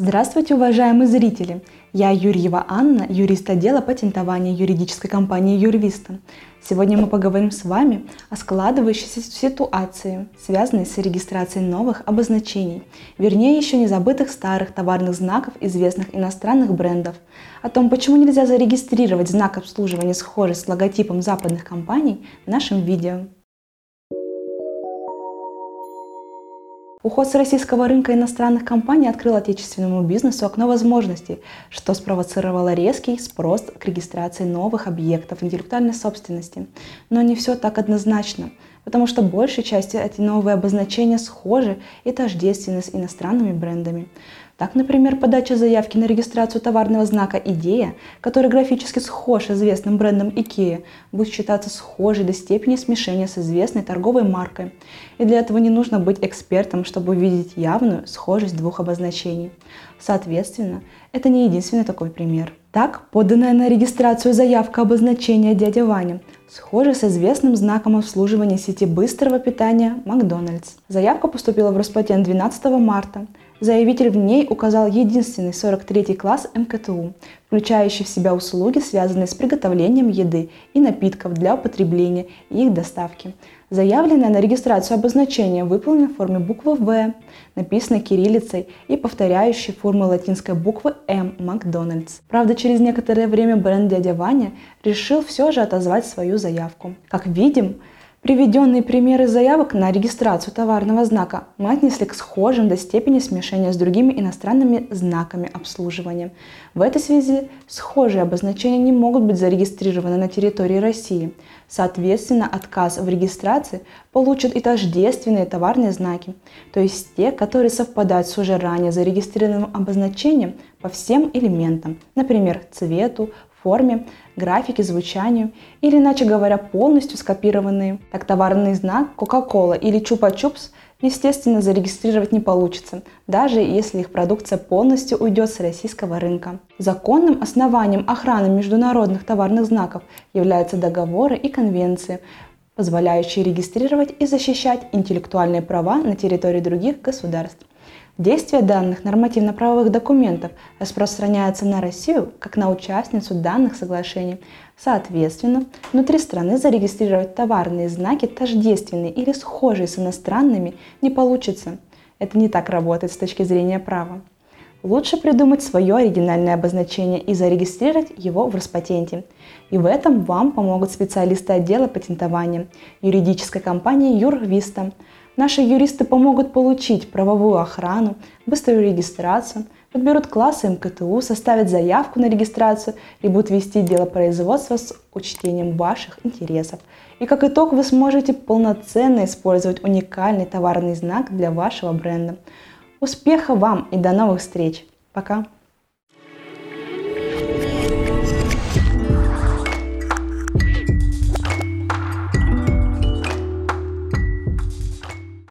Здравствуйте, уважаемые зрители! Я Юрьева Анна, юрист отдела патентования юридической компании Юрвиста. Сегодня мы поговорим с вами о складывающейся ситуации, связанной с регистрацией новых обозначений, вернее еще не забытых старых товарных знаков известных иностранных брендов, о том, почему нельзя зарегистрировать знак обслуживания схожий с логотипом западных компаний в нашем видео. Уход с российского рынка иностранных компаний открыл отечественному бизнесу окно возможностей, что спровоцировало резкий спрос к регистрации новых объектов интеллектуальной собственности. Но не все так однозначно, потому что большей частью эти новые обозначения схожи и тождественны с иностранными брендами. Так, например, подача заявки на регистрацию товарного знака «Идея», который графически схож с известным брендом IKEA, будет считаться схожей до степени смешения с известной торговой маркой. И для этого не нужно быть экспертом, чтобы увидеть явную схожесть двух обозначений. Соответственно, это не единственный такой пример. Так, поданная на регистрацию заявка обозначения «Дядя Ваня» схожа с известным знаком обслуживания сети быстрого питания «Макдональдс». Заявка поступила в Роспатент 12 марта. Заявитель в ней указал единственный 43 класс МКТУ, включающий в себя услуги, связанные с приготовлением еды и напитков для употребления и их доставки. Заявленное на регистрацию обозначение выполнено в форме буквы «В», написанной кириллицей и повторяющей формы латинской буквы «М» Макдональдс. Правда, через некоторое время бренд «Дядя Ваня» решил все же отозвать свою заявку. Как видим, Приведенные примеры заявок на регистрацию товарного знака мы отнесли к схожим до степени смешения с другими иностранными знаками обслуживания. В этой связи схожие обозначения не могут быть зарегистрированы на территории России. Соответственно, отказ в регистрации получат и тождественные товарные знаки, то есть те, которые совпадают с уже ранее зарегистрированным обозначением по всем элементам, например, цвету, форме, графике, звучанию, или, иначе говоря, полностью скопированные. Так товарный знак Coca-Cola или Чупа-Чупс естественно зарегистрировать не получится, даже если их продукция полностью уйдет с российского рынка. Законным основанием охраны международных товарных знаков являются договоры и конвенции, позволяющие регистрировать и защищать интеллектуальные права на территории других государств. Действие данных нормативно-правовых документов распространяется на Россию как на участницу данных соглашений. Соответственно, внутри страны зарегистрировать товарные знаки тождественные или схожие с иностранными не получится. Это не так работает с точки зрения права. Лучше придумать свое оригинальное обозначение и зарегистрировать его в Роспатенте. И в этом вам помогут специалисты отдела патентования юридической компании Юрвиста – Наши юристы помогут получить правовую охрану, быструю регистрацию, подберут классы МКТУ, составят заявку на регистрацию и будут вести дело производства с учтением ваших интересов. И как итог вы сможете полноценно использовать уникальный товарный знак для вашего бренда. Успеха вам и до новых встреч! Пока!